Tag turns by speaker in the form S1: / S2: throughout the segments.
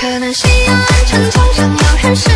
S1: 可能西安城墙上有人诗。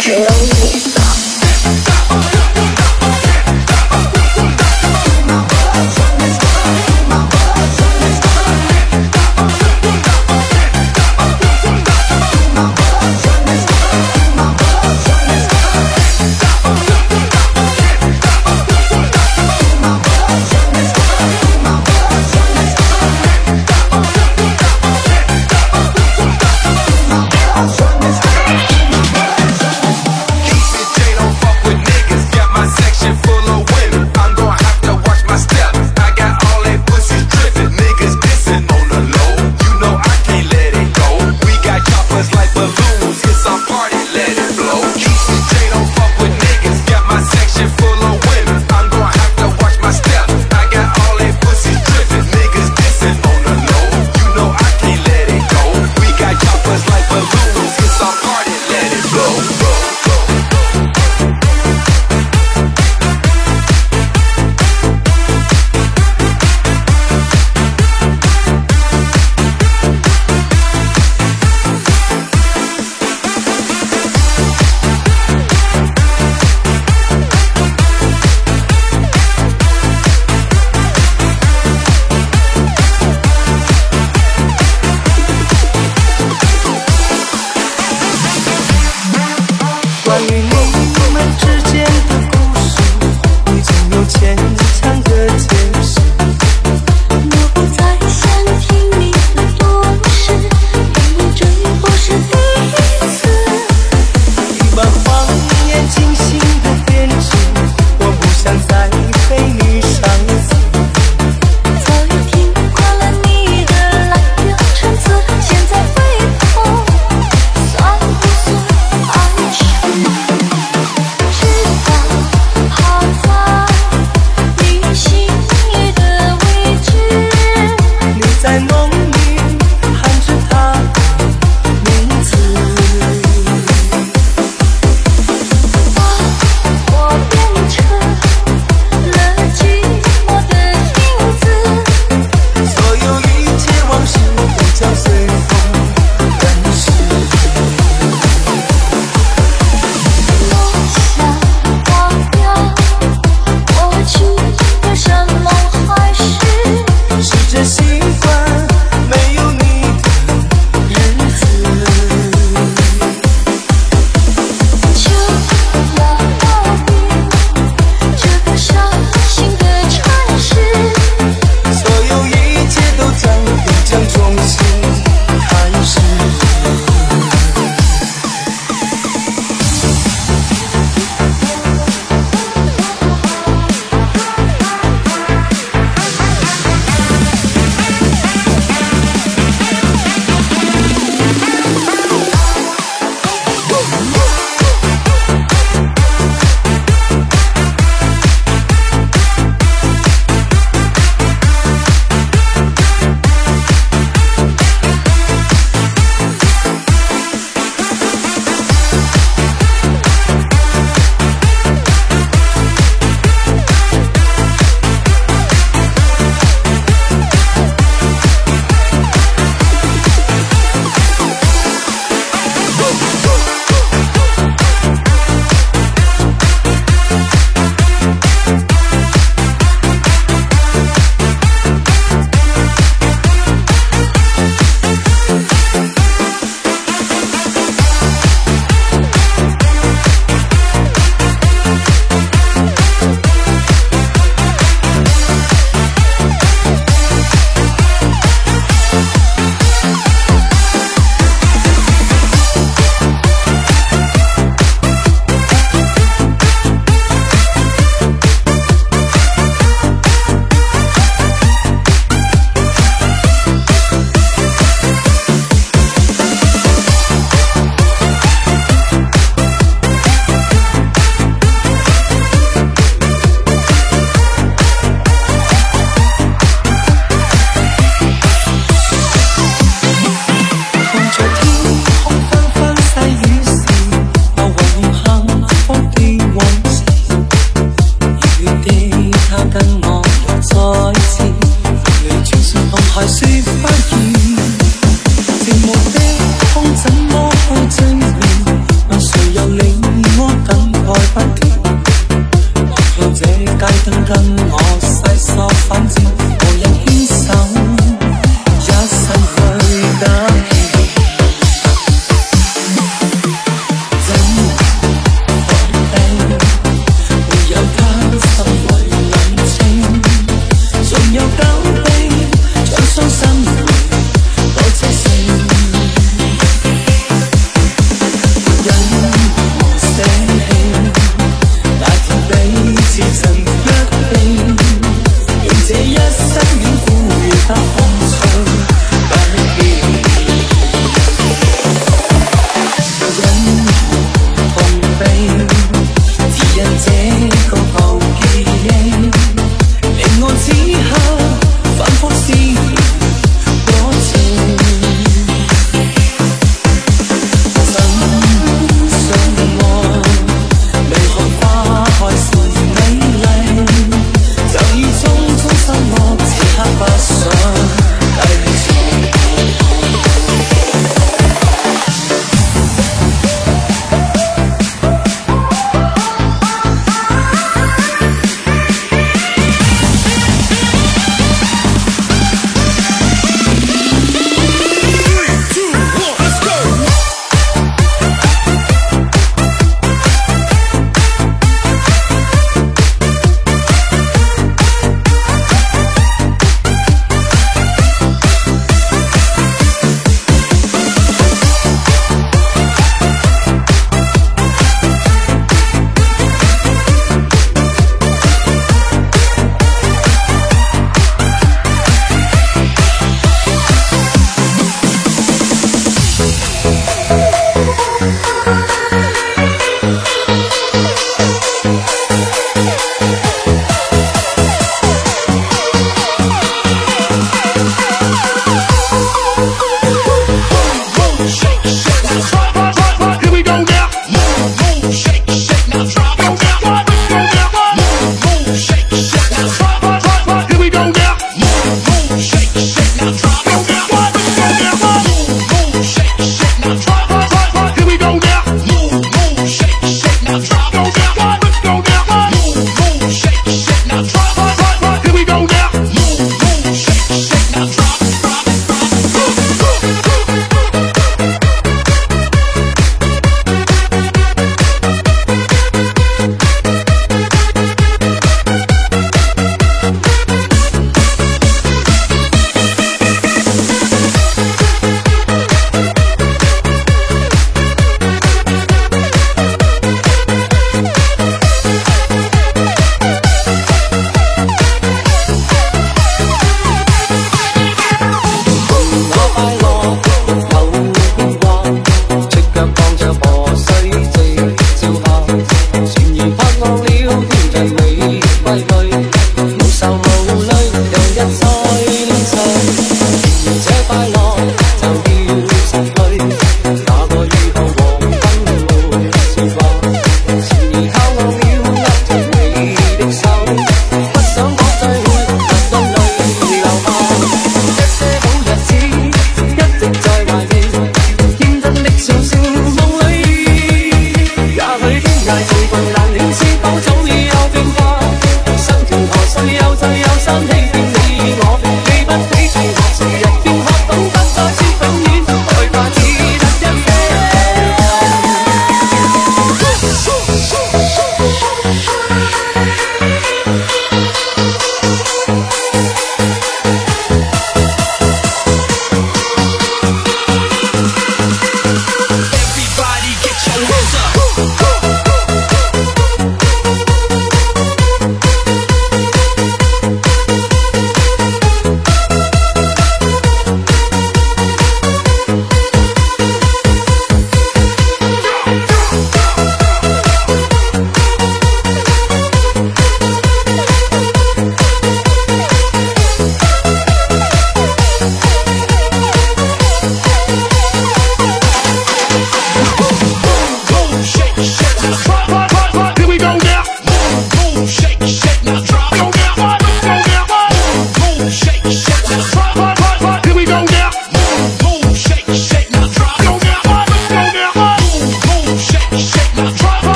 S1: 只有你。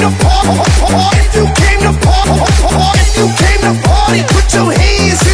S1: to party, if you came to party, if you came to party, put your hands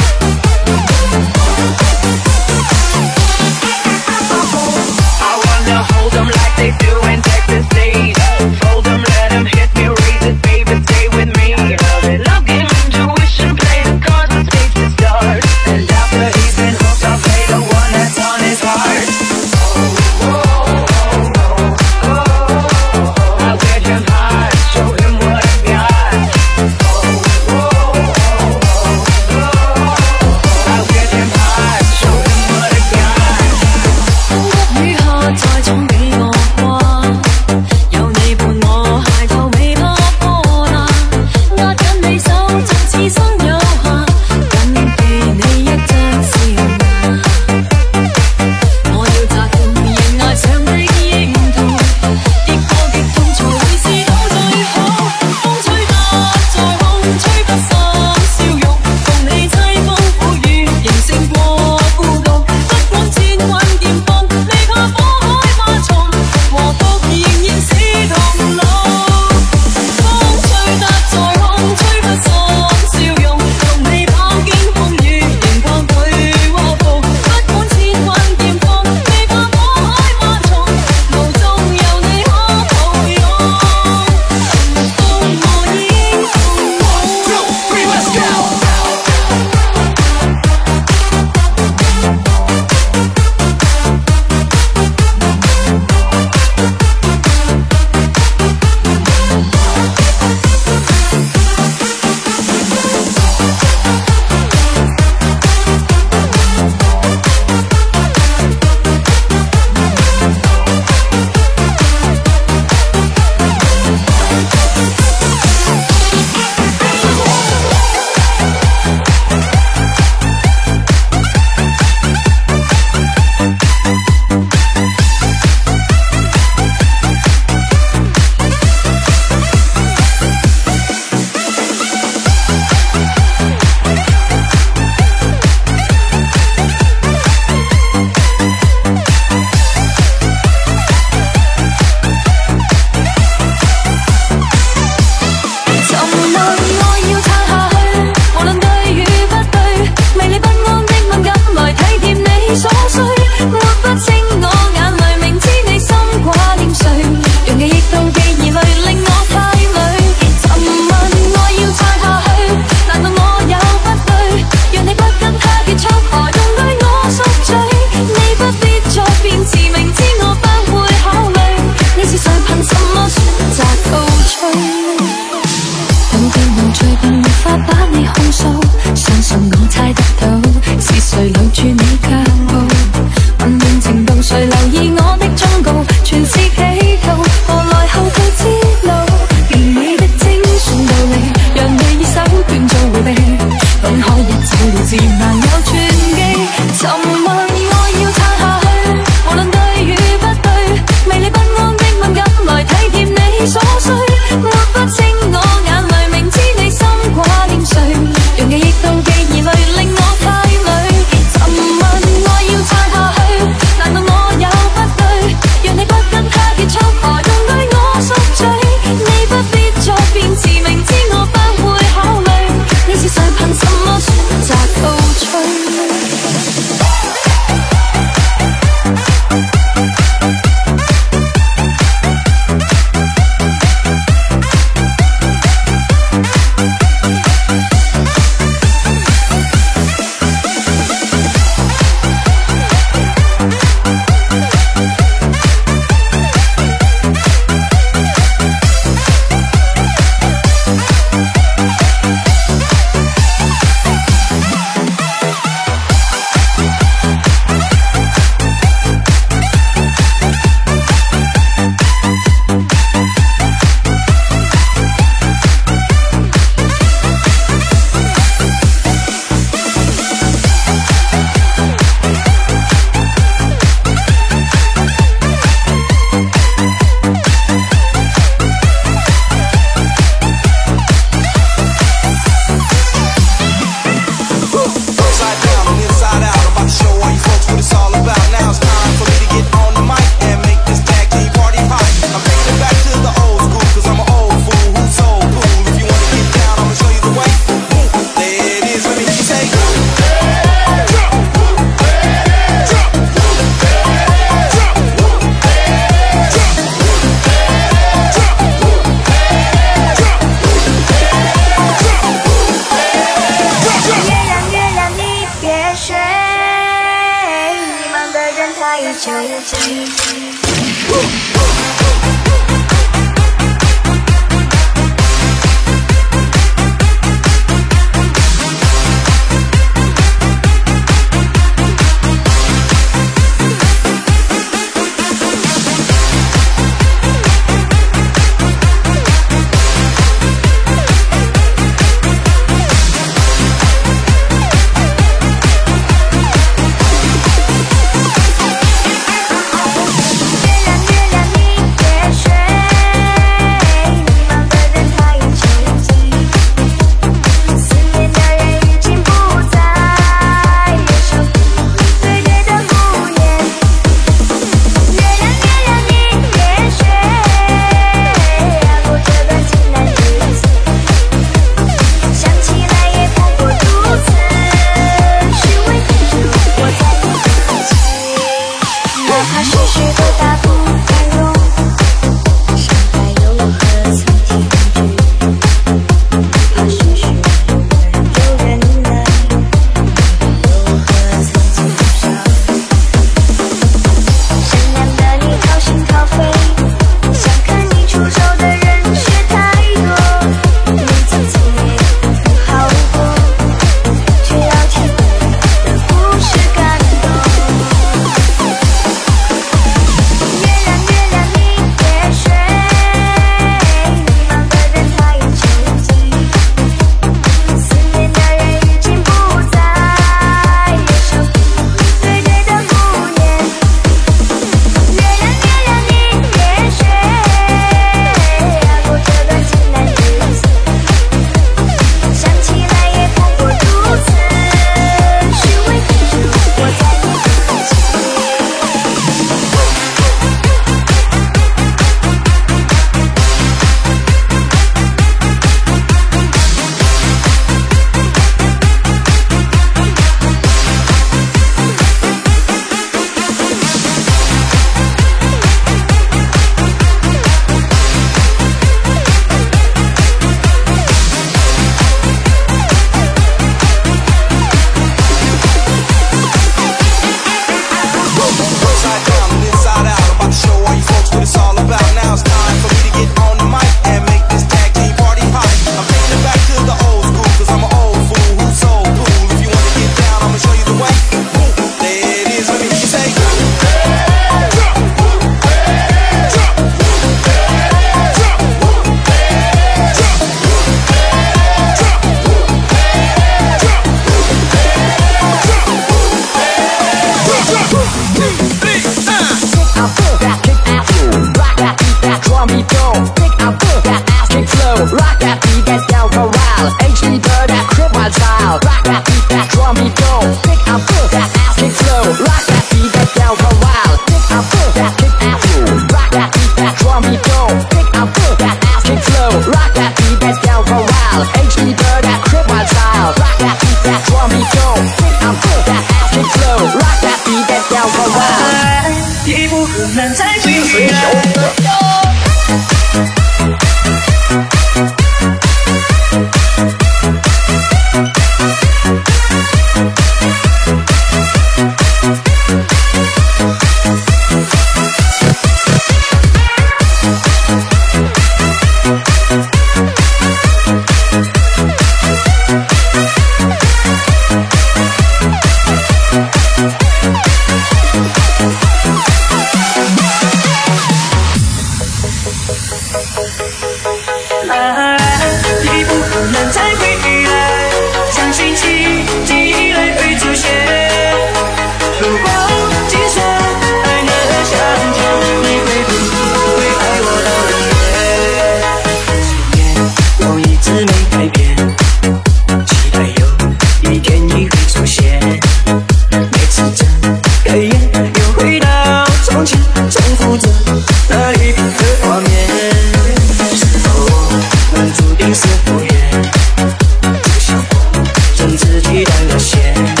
S1: 自己断了线。